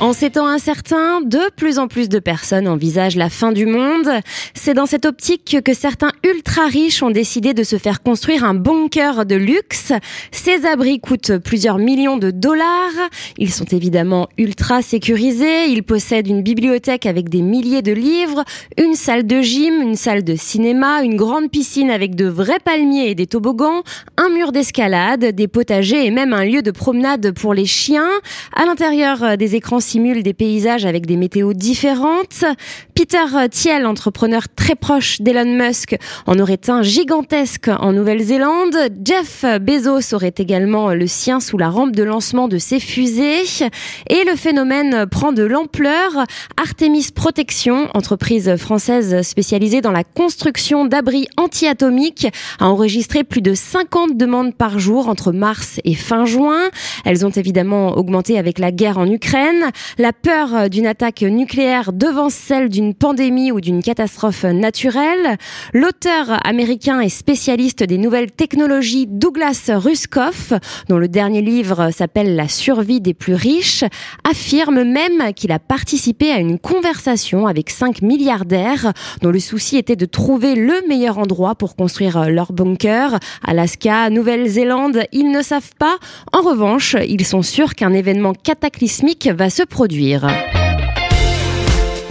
En ces temps incertains, de plus en plus de personnes envisagent la fin du monde. C'est dans cette optique que certains ultra riches ont décidé de se faire construire un bunker de luxe. Ces abris coûtent plusieurs millions de dollars. Ils sont évidemment ultra sécurisés. Ils possèdent une bibliothèque avec des milliers de livres, une salle de gym, une salle de cinéma, une grande piscine avec de vrais palmiers et des toboggans, un mur d'escalade, des potagers et même un lieu de promenade pour les chiens. À l'intérieur des écrans simule des paysages avec des météos différentes. Peter Thiel, entrepreneur très proche d'Elon Musk, en aurait un gigantesque en Nouvelle-Zélande. Jeff Bezos aurait également le sien sous la rampe de lancement de ses fusées. Et le phénomène prend de l'ampleur. Artemis Protection, entreprise française spécialisée dans la construction d'abris anti-atomiques, a enregistré plus de 50 demandes par jour entre mars et fin juin. Elles ont évidemment augmenté avec la guerre en Ukraine. La peur d'une attaque nucléaire devant celle d'une pandémie ou d'une catastrophe naturelle. L'auteur américain et spécialiste des nouvelles technologies Douglas Ruskoff, dont le dernier livre s'appelle La survie des plus riches, affirme même qu'il a participé à une conversation avec cinq milliardaires dont le souci était de trouver le meilleur endroit pour construire leur bunker. Alaska, Nouvelle-Zélande, ils ne savent pas. En revanche, ils sont sûrs qu'un événement cataclysmique va se produire.